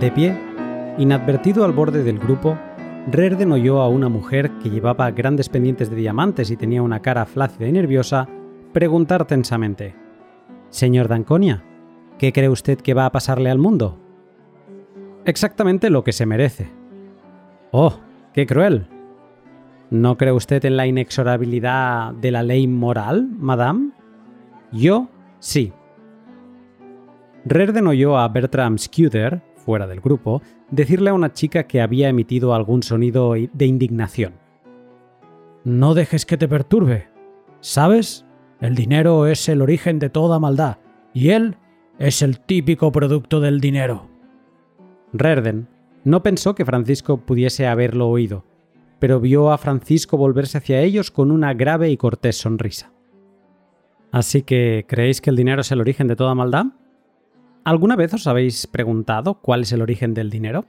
De pie, inadvertido al borde del grupo, Rerden oyó a una mujer que llevaba grandes pendientes de diamantes y tenía una cara flácida y nerviosa preguntar tensamente: Señor Danconia, ¿qué cree usted que va a pasarle al mundo? Exactamente lo que se merece. Oh, qué cruel. ¿No cree usted en la inexorabilidad de la ley moral, madame? Yo sí. Rerden oyó a Bertram Scudder, fuera del grupo, decirle a una chica que había emitido algún sonido de indignación. No dejes que te perturbe. ¿Sabes? El dinero es el origen de toda maldad, y él es el típico producto del dinero. Rerden no pensó que Francisco pudiese haberlo oído, pero vio a Francisco volverse hacia ellos con una grave y cortés sonrisa. Así que, ¿creéis que el dinero es el origen de toda maldad? ¿Alguna vez os habéis preguntado cuál es el origen del dinero?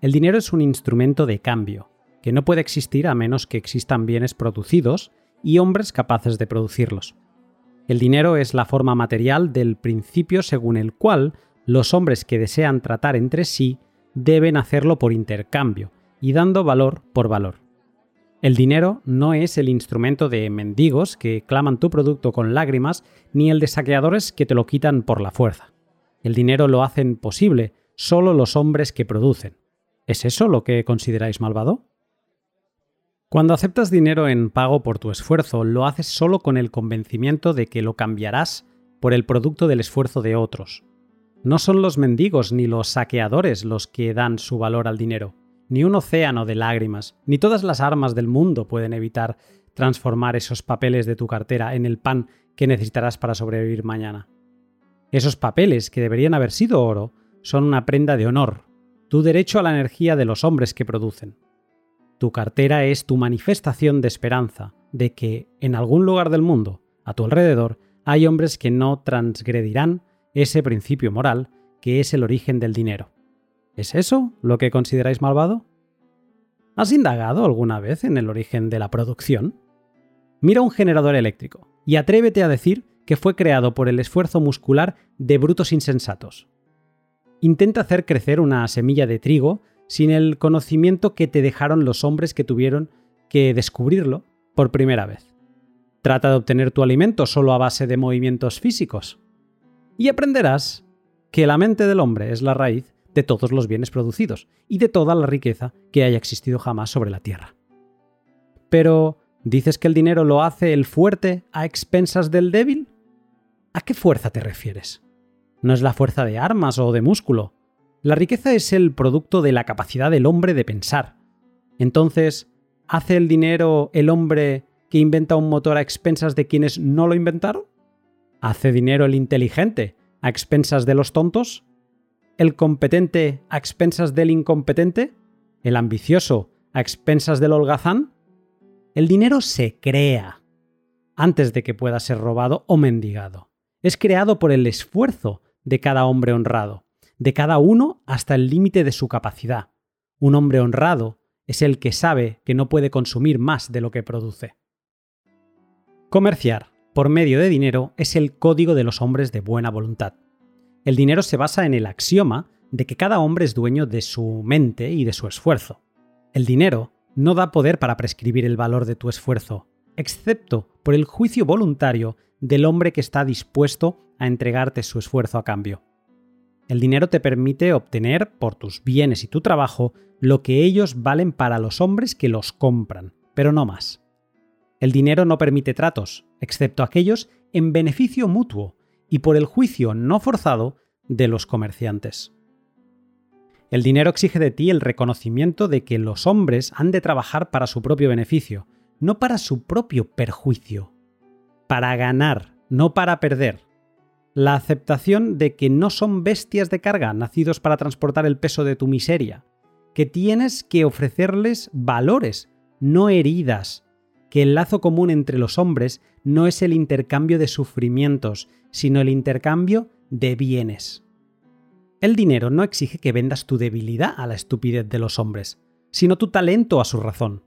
El dinero es un instrumento de cambio, que no puede existir a menos que existan bienes producidos y hombres capaces de producirlos. El dinero es la forma material del principio según el cual los hombres que desean tratar entre sí deben hacerlo por intercambio y dando valor por valor. El dinero no es el instrumento de mendigos que claman tu producto con lágrimas, ni el de saqueadores que te lo quitan por la fuerza. El dinero lo hacen posible solo los hombres que producen. ¿Es eso lo que consideráis malvado? Cuando aceptas dinero en pago por tu esfuerzo, lo haces solo con el convencimiento de que lo cambiarás por el producto del esfuerzo de otros. No son los mendigos ni los saqueadores los que dan su valor al dinero, ni un océano de lágrimas, ni todas las armas del mundo pueden evitar transformar esos papeles de tu cartera en el pan que necesitarás para sobrevivir mañana. Esos papeles, que deberían haber sido oro, son una prenda de honor, tu derecho a la energía de los hombres que producen. Tu cartera es tu manifestación de esperanza de que en algún lugar del mundo, a tu alrededor, hay hombres que no transgredirán ese principio moral que es el origen del dinero. ¿Es eso lo que consideráis malvado? ¿Has indagado alguna vez en el origen de la producción? Mira un generador eléctrico y atrévete a decir que fue creado por el esfuerzo muscular de brutos insensatos. Intenta hacer crecer una semilla de trigo sin el conocimiento que te dejaron los hombres que tuvieron que descubrirlo por primera vez. Trata de obtener tu alimento solo a base de movimientos físicos. Y aprenderás que la mente del hombre es la raíz de todos los bienes producidos y de toda la riqueza que haya existido jamás sobre la Tierra. Pero, ¿dices que el dinero lo hace el fuerte a expensas del débil? ¿A qué fuerza te refieres? No es la fuerza de armas o de músculo, la riqueza es el producto de la capacidad del hombre de pensar. Entonces, ¿hace el dinero el hombre que inventa un motor a expensas de quienes no lo inventaron? ¿Hace dinero el inteligente a expensas de los tontos? ¿El competente a expensas del incompetente? ¿El ambicioso a expensas del holgazán? El dinero se crea antes de que pueda ser robado o mendigado. Es creado por el esfuerzo de cada hombre honrado de cada uno hasta el límite de su capacidad. Un hombre honrado es el que sabe que no puede consumir más de lo que produce. Comerciar por medio de dinero es el código de los hombres de buena voluntad. El dinero se basa en el axioma de que cada hombre es dueño de su mente y de su esfuerzo. El dinero no da poder para prescribir el valor de tu esfuerzo, excepto por el juicio voluntario del hombre que está dispuesto a entregarte su esfuerzo a cambio. El dinero te permite obtener por tus bienes y tu trabajo lo que ellos valen para los hombres que los compran, pero no más. El dinero no permite tratos, excepto aquellos en beneficio mutuo y por el juicio no forzado de los comerciantes. El dinero exige de ti el reconocimiento de que los hombres han de trabajar para su propio beneficio, no para su propio perjuicio. Para ganar, no para perder la aceptación de que no son bestias de carga nacidos para transportar el peso de tu miseria, que tienes que ofrecerles valores, no heridas, que el lazo común entre los hombres no es el intercambio de sufrimientos, sino el intercambio de bienes. El dinero no exige que vendas tu debilidad a la estupidez de los hombres, sino tu talento a su razón.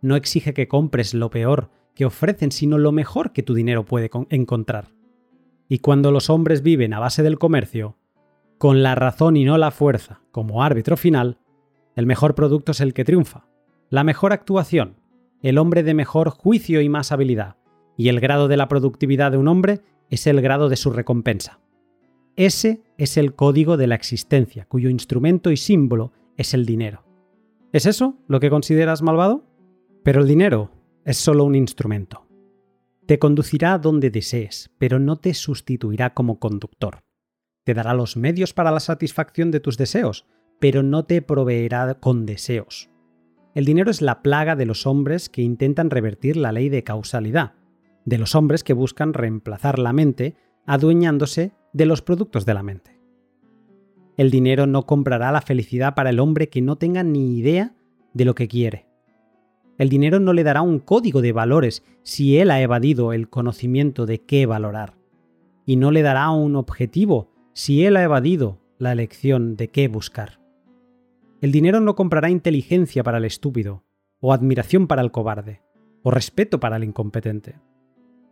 No exige que compres lo peor que ofrecen, sino lo mejor que tu dinero puede encontrar. Y cuando los hombres viven a base del comercio, con la razón y no la fuerza como árbitro final, el mejor producto es el que triunfa, la mejor actuación, el hombre de mejor juicio y más habilidad, y el grado de la productividad de un hombre es el grado de su recompensa. Ese es el código de la existencia, cuyo instrumento y símbolo es el dinero. ¿Es eso lo que consideras malvado? Pero el dinero es solo un instrumento. Te conducirá donde desees, pero no te sustituirá como conductor. Te dará los medios para la satisfacción de tus deseos, pero no te proveerá con deseos. El dinero es la plaga de los hombres que intentan revertir la ley de causalidad, de los hombres que buscan reemplazar la mente adueñándose de los productos de la mente. El dinero no comprará la felicidad para el hombre que no tenga ni idea de lo que quiere. El dinero no le dará un código de valores si él ha evadido el conocimiento de qué valorar. Y no le dará un objetivo si él ha evadido la elección de qué buscar. El dinero no comprará inteligencia para el estúpido, o admiración para el cobarde, o respeto para el incompetente.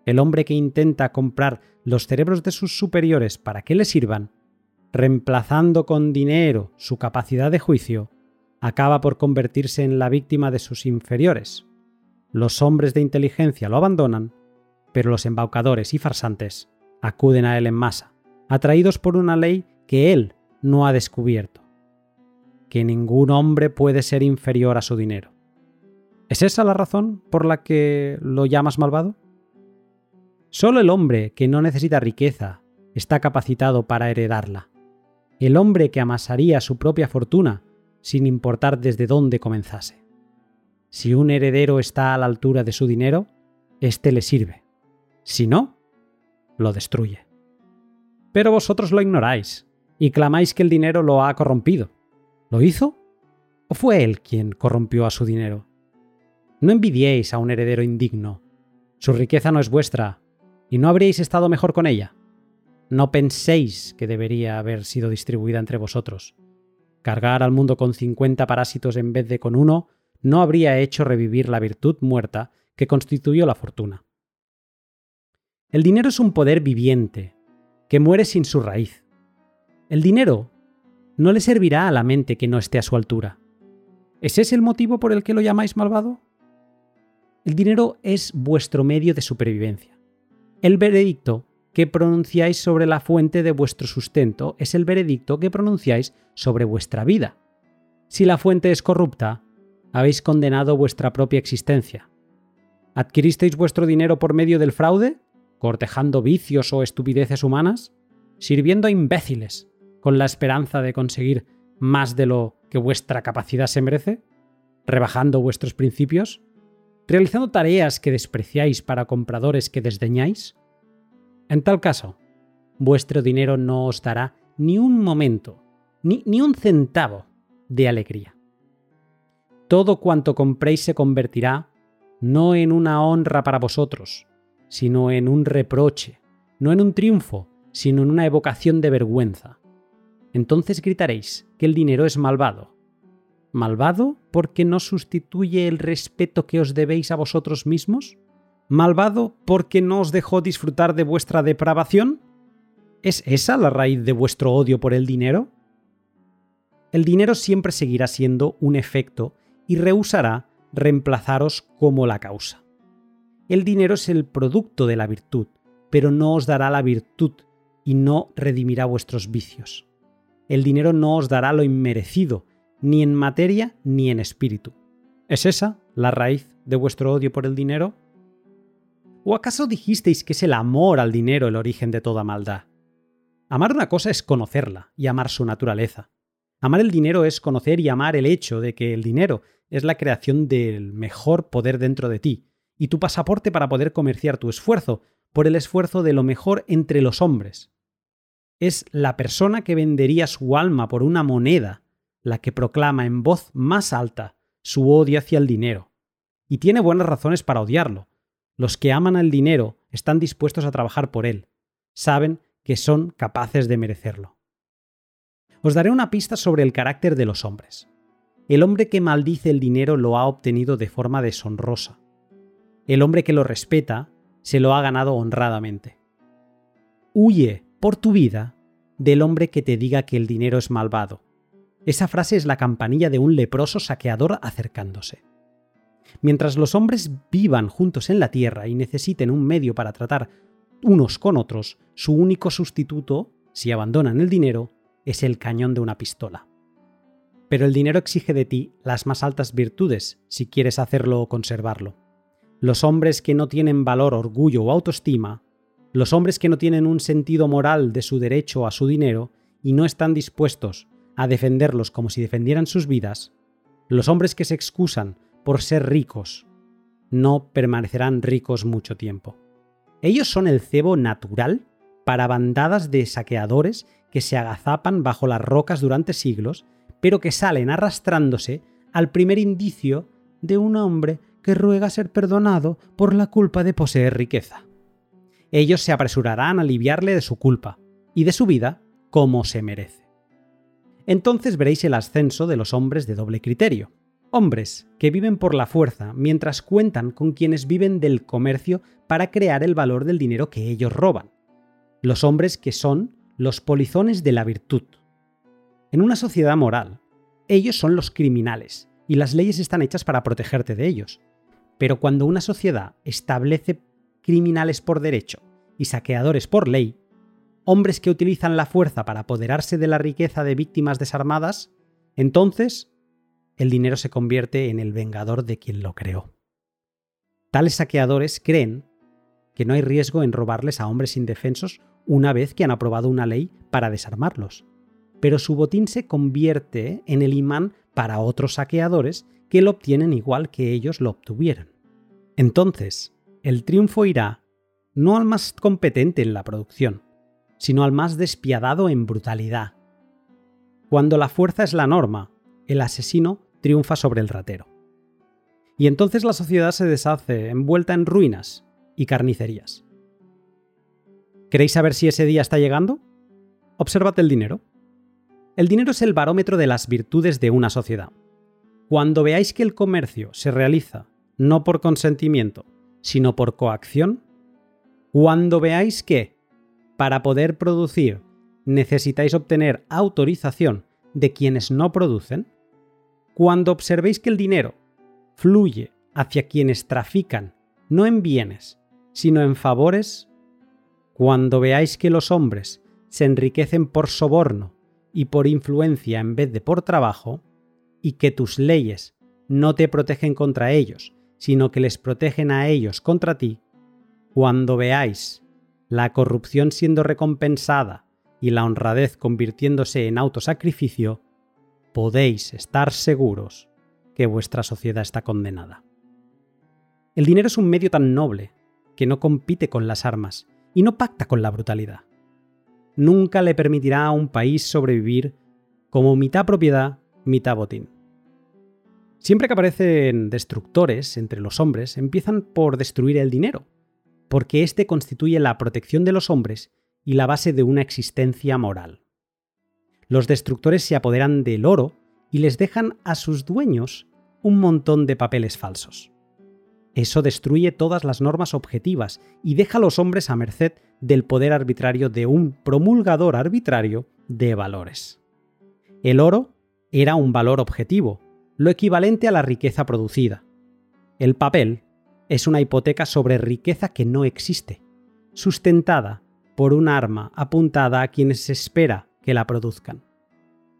El hombre que intenta comprar los cerebros de sus superiores para que le sirvan, reemplazando con dinero su capacidad de juicio, acaba por convertirse en la víctima de sus inferiores. Los hombres de inteligencia lo abandonan, pero los embaucadores y farsantes acuden a él en masa, atraídos por una ley que él no ha descubierto, que ningún hombre puede ser inferior a su dinero. ¿Es esa la razón por la que lo llamas malvado? Solo el hombre que no necesita riqueza está capacitado para heredarla. El hombre que amasaría su propia fortuna sin importar desde dónde comenzase. Si un heredero está a la altura de su dinero, éste le sirve. Si no, lo destruye. Pero vosotros lo ignoráis y clamáis que el dinero lo ha corrompido. ¿Lo hizo? ¿O fue él quien corrompió a su dinero? No envidiéis a un heredero indigno. Su riqueza no es vuestra, y no habríais estado mejor con ella. No penséis que debería haber sido distribuida entre vosotros. Cargar al mundo con 50 parásitos en vez de con uno no habría hecho revivir la virtud muerta que constituyó la fortuna. El dinero es un poder viviente, que muere sin su raíz. El dinero no le servirá a la mente que no esté a su altura. ¿Ese es el motivo por el que lo llamáis malvado? El dinero es vuestro medio de supervivencia. El veredicto que pronunciáis sobre la fuente de vuestro sustento es el veredicto que pronunciáis sobre vuestra vida. Si la fuente es corrupta, habéis condenado vuestra propia existencia. ¿Adquiristeis vuestro dinero por medio del fraude? ¿Cortejando vicios o estupideces humanas? ¿Sirviendo a imbéciles con la esperanza de conseguir más de lo que vuestra capacidad se merece? ¿Rebajando vuestros principios? ¿Realizando tareas que despreciáis para compradores que desdeñáis? En tal caso, vuestro dinero no os dará ni un momento, ni, ni un centavo de alegría. Todo cuanto compréis se convertirá no en una honra para vosotros, sino en un reproche, no en un triunfo, sino en una evocación de vergüenza. Entonces gritaréis que el dinero es malvado. ¿Malvado porque no sustituye el respeto que os debéis a vosotros mismos? ¿Malvado porque no os dejó disfrutar de vuestra depravación? ¿Es esa la raíz de vuestro odio por el dinero? El dinero siempre seguirá siendo un efecto y rehusará reemplazaros como la causa. El dinero es el producto de la virtud, pero no os dará la virtud y no redimirá vuestros vicios. El dinero no os dará lo inmerecido, ni en materia ni en espíritu. ¿Es esa la raíz de vuestro odio por el dinero? ¿O acaso dijisteis que es el amor al dinero el origen de toda maldad? Amar una cosa es conocerla y amar su naturaleza. Amar el dinero es conocer y amar el hecho de que el dinero es la creación del mejor poder dentro de ti, y tu pasaporte para poder comerciar tu esfuerzo por el esfuerzo de lo mejor entre los hombres. Es la persona que vendería su alma por una moneda la que proclama en voz más alta su odio hacia el dinero. Y tiene buenas razones para odiarlo, los que aman al dinero están dispuestos a trabajar por él. Saben que son capaces de merecerlo. Os daré una pista sobre el carácter de los hombres. El hombre que maldice el dinero lo ha obtenido de forma deshonrosa. El hombre que lo respeta se lo ha ganado honradamente. Huye por tu vida del hombre que te diga que el dinero es malvado. Esa frase es la campanilla de un leproso saqueador acercándose. Mientras los hombres vivan juntos en la tierra y necesiten un medio para tratar unos con otros, su único sustituto, si abandonan el dinero, es el cañón de una pistola. Pero el dinero exige de ti las más altas virtudes si quieres hacerlo o conservarlo. Los hombres que no tienen valor, orgullo o autoestima, los hombres que no tienen un sentido moral de su derecho a su dinero y no están dispuestos a defenderlos como si defendieran sus vidas, los hombres que se excusan por ser ricos, no permanecerán ricos mucho tiempo. Ellos son el cebo natural para bandadas de saqueadores que se agazapan bajo las rocas durante siglos, pero que salen arrastrándose al primer indicio de un hombre que ruega ser perdonado por la culpa de poseer riqueza. Ellos se apresurarán a aliviarle de su culpa y de su vida como se merece. Entonces veréis el ascenso de los hombres de doble criterio. Hombres que viven por la fuerza mientras cuentan con quienes viven del comercio para crear el valor del dinero que ellos roban. Los hombres que son los polizones de la virtud. En una sociedad moral, ellos son los criminales y las leyes están hechas para protegerte de ellos. Pero cuando una sociedad establece criminales por derecho y saqueadores por ley, hombres que utilizan la fuerza para apoderarse de la riqueza de víctimas desarmadas, entonces el dinero se convierte en el vengador de quien lo creó. Tales saqueadores creen que no hay riesgo en robarles a hombres indefensos una vez que han aprobado una ley para desarmarlos. Pero su botín se convierte en el imán para otros saqueadores que lo obtienen igual que ellos lo obtuvieron. Entonces, el triunfo irá no al más competente en la producción, sino al más despiadado en brutalidad. Cuando la fuerza es la norma, el asesino triunfa sobre el ratero. Y entonces la sociedad se deshace envuelta en ruinas y carnicerías. ¿Queréis saber si ese día está llegando? Observad el dinero. El dinero es el barómetro de las virtudes de una sociedad. Cuando veáis que el comercio se realiza no por consentimiento, sino por coacción, cuando veáis que, para poder producir, necesitáis obtener autorización de quienes no producen, cuando observéis que el dinero fluye hacia quienes trafican no en bienes, sino en favores cuando veáis que los hombres se enriquecen por soborno y por influencia en vez de por trabajo, y que tus leyes no te protegen contra ellos, sino que les protegen a ellos contra ti, cuando veáis la corrupción siendo recompensada y la honradez convirtiéndose en autosacrificio, podéis estar seguros que vuestra sociedad está condenada. El dinero es un medio tan noble que no compite con las armas, y no pacta con la brutalidad. Nunca le permitirá a un país sobrevivir como mitad propiedad, mitad botín. Siempre que aparecen destructores entre los hombres, empiezan por destruir el dinero, porque éste constituye la protección de los hombres y la base de una existencia moral. Los destructores se apoderan del oro y les dejan a sus dueños un montón de papeles falsos. Eso destruye todas las normas objetivas y deja a los hombres a merced del poder arbitrario de un promulgador arbitrario de valores. El oro era un valor objetivo, lo equivalente a la riqueza producida. El papel es una hipoteca sobre riqueza que no existe, sustentada por un arma apuntada a quienes se espera que la produzcan.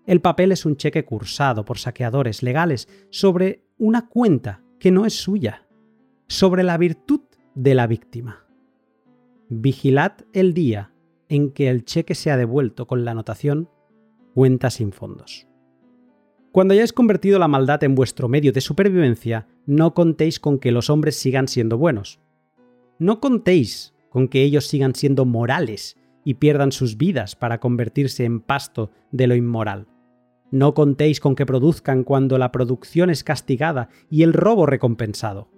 El papel es un cheque cursado por saqueadores legales sobre una cuenta que no es suya sobre la virtud de la víctima. Vigilad el día en que el cheque sea devuelto con la anotación cuenta sin fondos. Cuando hayáis convertido la maldad en vuestro medio de supervivencia, no contéis con que los hombres sigan siendo buenos. No contéis con que ellos sigan siendo morales y pierdan sus vidas para convertirse en pasto de lo inmoral. No contéis con que produzcan cuando la producción es castigada y el robo recompensado.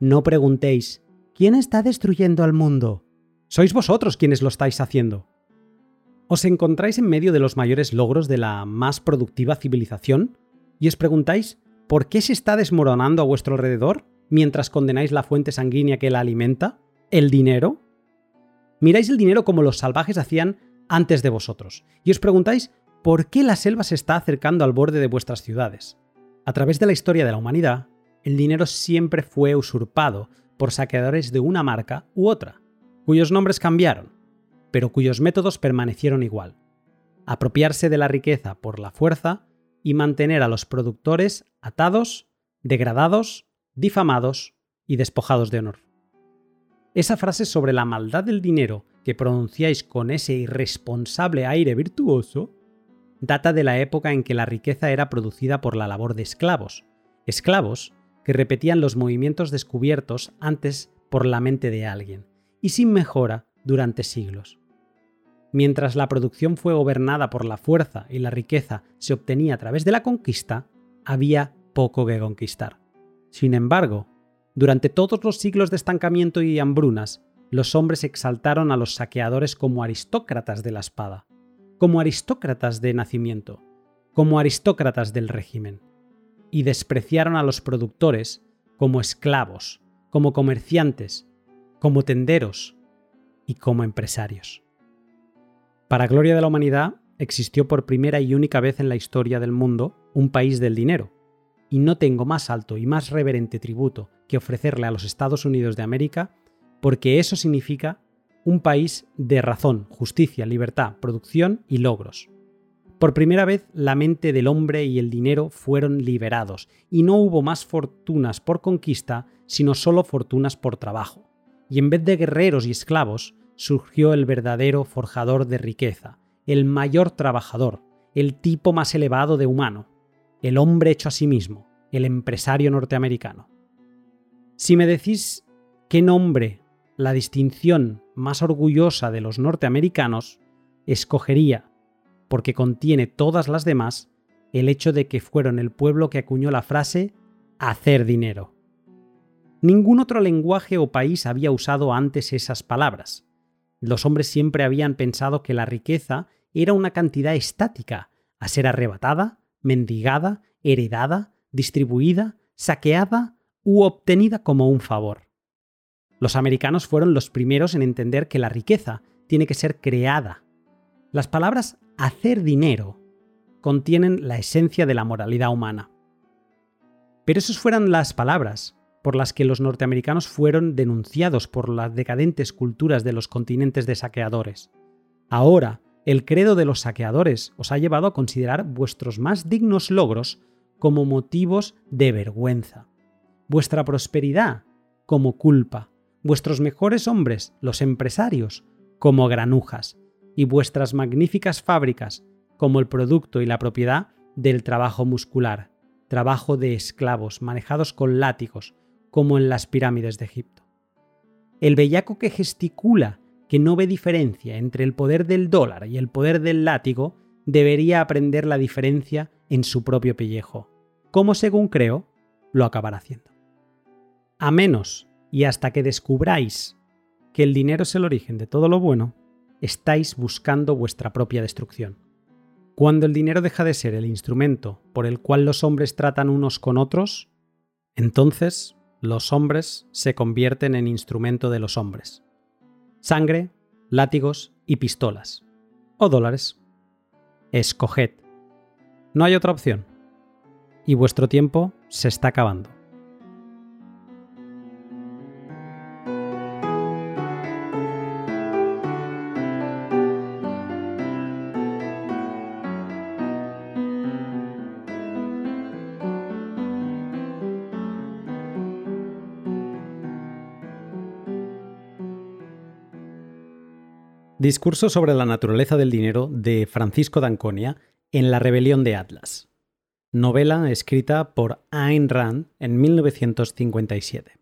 No preguntéis, ¿quién está destruyendo al mundo? Sois vosotros quienes lo estáis haciendo. Os encontráis en medio de los mayores logros de la más productiva civilización y os preguntáis, ¿por qué se está desmoronando a vuestro alrededor mientras condenáis la fuente sanguínea que la alimenta? ¿El dinero? Miráis el dinero como los salvajes hacían antes de vosotros. Y os preguntáis, ¿por qué la selva se está acercando al borde de vuestras ciudades? A través de la historia de la humanidad, el dinero siempre fue usurpado por saqueadores de una marca u otra, cuyos nombres cambiaron, pero cuyos métodos permanecieron igual. Apropiarse de la riqueza por la fuerza y mantener a los productores atados, degradados, difamados y despojados de honor. Esa frase sobre la maldad del dinero que pronunciáis con ese irresponsable aire virtuoso data de la época en que la riqueza era producida por la labor de esclavos, esclavos que repetían los movimientos descubiertos antes por la mente de alguien, y sin mejora durante siglos. Mientras la producción fue gobernada por la fuerza y la riqueza se obtenía a través de la conquista, había poco que conquistar. Sin embargo, durante todos los siglos de estancamiento y hambrunas, los hombres exaltaron a los saqueadores como aristócratas de la espada, como aristócratas de nacimiento, como aristócratas del régimen, y despreciaron a los productores como esclavos, como comerciantes, como tenderos y como empresarios. Para gloria de la humanidad, existió por primera y única vez en la historia del mundo un país del dinero, y no tengo más alto y más reverente tributo que ofrecerle a los Estados Unidos de América, porque eso significa un país de razón, justicia, libertad, producción y logros. Por primera vez la mente del hombre y el dinero fueron liberados, y no hubo más fortunas por conquista, sino solo fortunas por trabajo. Y en vez de guerreros y esclavos, surgió el verdadero forjador de riqueza, el mayor trabajador, el tipo más elevado de humano, el hombre hecho a sí mismo, el empresario norteamericano. Si me decís qué nombre, la distinción más orgullosa de los norteamericanos, escogería, porque contiene todas las demás, el hecho de que fueron el pueblo que acuñó la frase hacer dinero. Ningún otro lenguaje o país había usado antes esas palabras. Los hombres siempre habían pensado que la riqueza era una cantidad estática, a ser arrebatada, mendigada, heredada, distribuida, saqueada u obtenida como un favor. Los americanos fueron los primeros en entender que la riqueza tiene que ser creada. Las palabras hacer dinero contienen la esencia de la moralidad humana. Pero esas fueran las palabras por las que los norteamericanos fueron denunciados por las decadentes culturas de los continentes de saqueadores. Ahora, el credo de los saqueadores os ha llevado a considerar vuestros más dignos logros como motivos de vergüenza, vuestra prosperidad como culpa, vuestros mejores hombres, los empresarios, como granujas, y vuestras magníficas fábricas como el producto y la propiedad del trabajo muscular, trabajo de esclavos manejados con látigos, como en las pirámides de Egipto. El bellaco que gesticula que no ve diferencia entre el poder del dólar y el poder del látigo, debería aprender la diferencia en su propio pellejo, como según creo, lo acabará haciendo. A menos y hasta que descubráis que el dinero es el origen de todo lo bueno, estáis buscando vuestra propia destrucción. Cuando el dinero deja de ser el instrumento por el cual los hombres tratan unos con otros, entonces los hombres se convierten en instrumento de los hombres sangre, látigos y pistolas. O dólares. Escoged. No hay otra opción. Y vuestro tiempo se está acabando. Discurso sobre la naturaleza del dinero de Francisco d'Anconia en La rebelión de Atlas. Novela escrita por Ayn Rand en 1957.